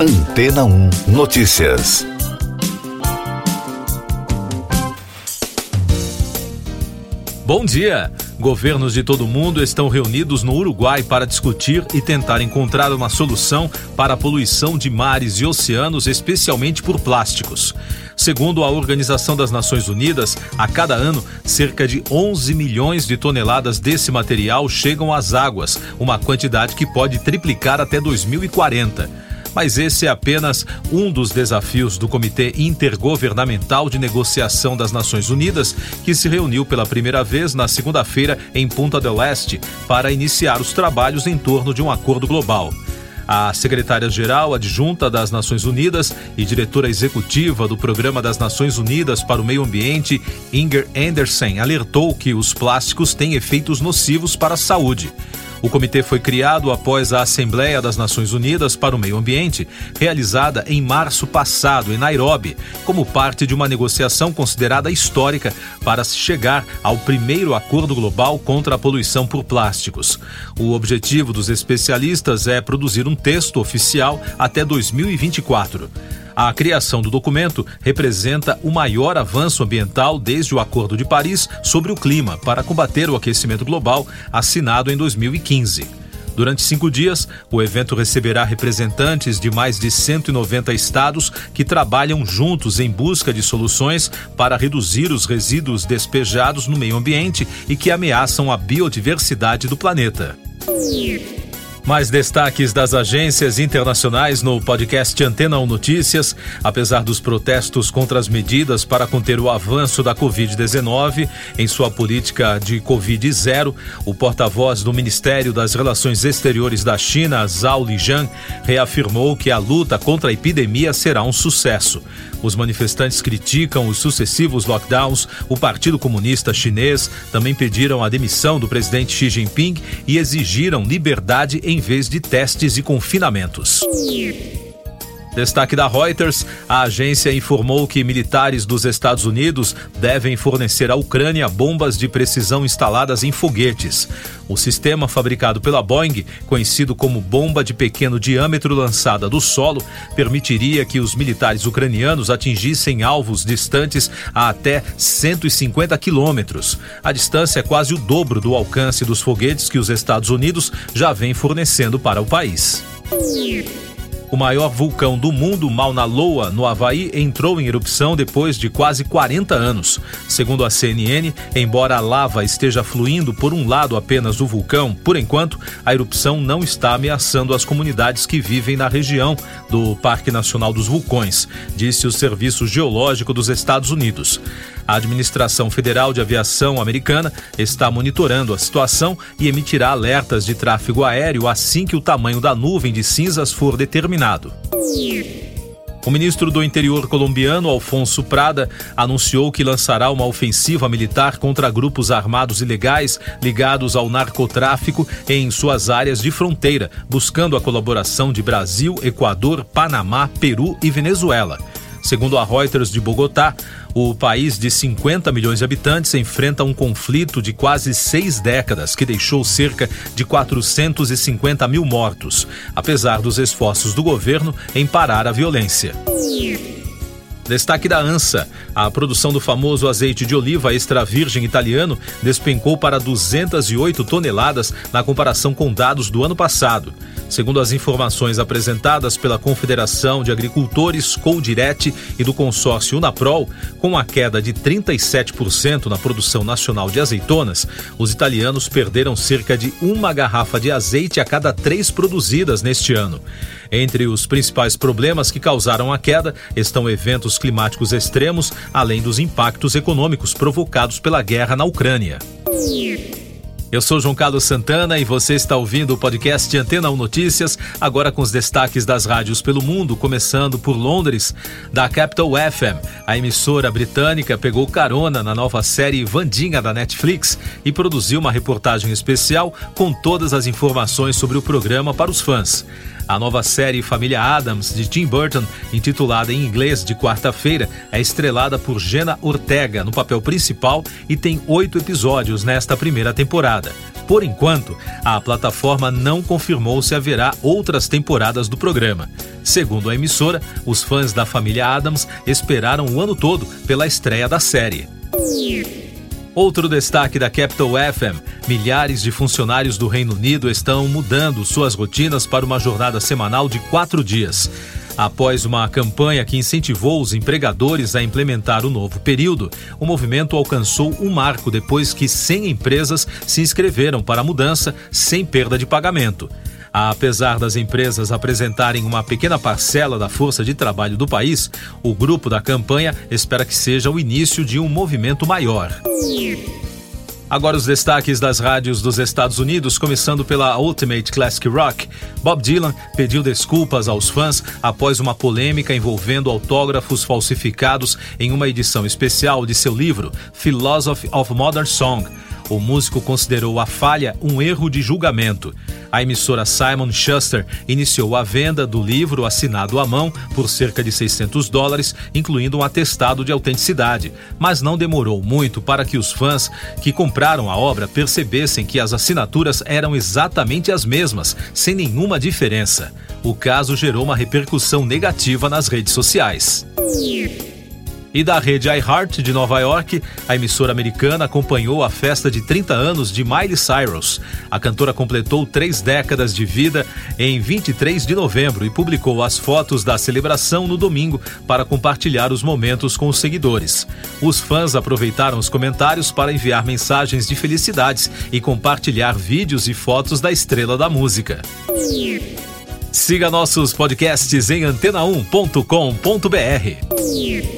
Antena 1 Notícias. Bom dia! Governos de todo o mundo estão reunidos no Uruguai para discutir e tentar encontrar uma solução para a poluição de mares e oceanos, especialmente por plásticos. Segundo a Organização das Nações Unidas, a cada ano, cerca de 11 milhões de toneladas desse material chegam às águas, uma quantidade que pode triplicar até 2040 mas esse é apenas um dos desafios do Comitê Intergovernamental de Negociação das Nações Unidas, que se reuniu pela primeira vez na segunda-feira em Punta del Este para iniciar os trabalhos em torno de um acordo global. A secretária-geral adjunta das Nações Unidas e diretora executiva do Programa das Nações Unidas para o Meio Ambiente, Inger Andersen, alertou que os plásticos têm efeitos nocivos para a saúde. O comitê foi criado após a Assembleia das Nações Unidas para o Meio Ambiente, realizada em março passado em Nairobi, como parte de uma negociação considerada histórica para se chegar ao primeiro acordo global contra a poluição por plásticos. O objetivo dos especialistas é produzir um texto oficial até 2024. A criação do documento representa o maior avanço ambiental desde o Acordo de Paris sobre o clima para combater o aquecimento global, assinado em 2015. Durante cinco dias, o evento receberá representantes de mais de 190 estados que trabalham juntos em busca de soluções para reduzir os resíduos despejados no meio ambiente e que ameaçam a biodiversidade do planeta. Mais destaques das agências internacionais no podcast Antena 1 Notícias. Apesar dos protestos contra as medidas para conter o avanço da Covid-19 em sua política de Covid-0, o porta-voz do Ministério das Relações Exteriores da China, Zhao Lijian, reafirmou que a luta contra a epidemia será um sucesso. Os manifestantes criticam os sucessivos lockdowns. O Partido Comunista Chinês também pediram a demissão do presidente Xi Jinping e exigiram liberdade em vez de testes e confinamentos. Destaque da Reuters: a agência informou que militares dos Estados Unidos devem fornecer à Ucrânia bombas de precisão instaladas em foguetes. O sistema fabricado pela Boeing, conhecido como bomba de pequeno diâmetro lançada do solo, permitiria que os militares ucranianos atingissem alvos distantes a até 150 quilômetros. A distância é quase o dobro do alcance dos foguetes que os Estados Unidos já vem fornecendo para o país. O maior vulcão do mundo, Mauna Loa, no Havaí, entrou em erupção depois de quase 40 anos. Segundo a CNN, embora a lava esteja fluindo por um lado apenas do vulcão, por enquanto, a erupção não está ameaçando as comunidades que vivem na região do Parque Nacional dos Vulcões, disse o Serviço Geológico dos Estados Unidos. A Administração Federal de Aviação Americana está monitorando a situação e emitirá alertas de tráfego aéreo assim que o tamanho da nuvem de cinzas for determinado. O ministro do Interior colombiano, Alfonso Prada, anunciou que lançará uma ofensiva militar contra grupos armados ilegais ligados ao narcotráfico em suas áreas de fronteira, buscando a colaboração de Brasil, Equador, Panamá, Peru e Venezuela. Segundo a Reuters de Bogotá, o país de 50 milhões de habitantes enfrenta um conflito de quase seis décadas que deixou cerca de 450 mil mortos, apesar dos esforços do governo em parar a violência. Destaque da ANSA. A produção do famoso azeite de oliva extra virgem italiano despencou para 208 toneladas na comparação com dados do ano passado. Segundo as informações apresentadas pela Confederação de Agricultores, Coldiret e do consórcio Unaprol, com a queda de 37% na produção nacional de azeitonas, os italianos perderam cerca de uma garrafa de azeite a cada três produzidas neste ano. Entre os principais problemas que causaram a queda estão eventos climáticos extremos, além dos impactos econômicos provocados pela guerra na Ucrânia. Eu sou João Carlos Santana e você está ouvindo o podcast Antena 1 Notícias, agora com os destaques das rádios pelo mundo, começando por Londres, da Capital FM. A emissora britânica pegou carona na nova série Vandinha da Netflix e produziu uma reportagem especial com todas as informações sobre o programa para os fãs. A nova série Família Adams, de Tim Burton, intitulada em inglês de quarta-feira, é estrelada por Jenna Ortega no papel principal e tem oito episódios nesta primeira temporada. Por enquanto, a plataforma não confirmou se haverá outras temporadas do programa. Segundo a emissora, os fãs da família Adams esperaram o ano todo pela estreia da série. Outro destaque da Capital FM: milhares de funcionários do Reino Unido estão mudando suas rotinas para uma jornada semanal de quatro dias. Após uma campanha que incentivou os empregadores a implementar o novo período, o movimento alcançou um marco depois que 100 empresas se inscreveram para a mudança sem perda de pagamento. Apesar das empresas apresentarem uma pequena parcela da força de trabalho do país, o grupo da campanha espera que seja o início de um movimento maior. Agora os destaques das rádios dos Estados Unidos, começando pela Ultimate Classic Rock. Bob Dylan pediu desculpas aos fãs após uma polêmica envolvendo autógrafos falsificados em uma edição especial de seu livro Philosophy of Modern Song. O músico considerou a falha um erro de julgamento. A emissora Simon Schuster iniciou a venda do livro assinado à mão por cerca de 600 dólares, incluindo um atestado de autenticidade, mas não demorou muito para que os fãs que compraram a obra percebessem que as assinaturas eram exatamente as mesmas, sem nenhuma diferença. O caso gerou uma repercussão negativa nas redes sociais. E da rede iHeart de Nova York, a emissora americana acompanhou a festa de 30 anos de Miley Cyrus. A cantora completou três décadas de vida em 23 de novembro e publicou as fotos da celebração no domingo para compartilhar os momentos com os seguidores. Os fãs aproveitaram os comentários para enviar mensagens de felicidades e compartilhar vídeos e fotos da estrela da música. Siga nossos podcasts em antena1.com.br.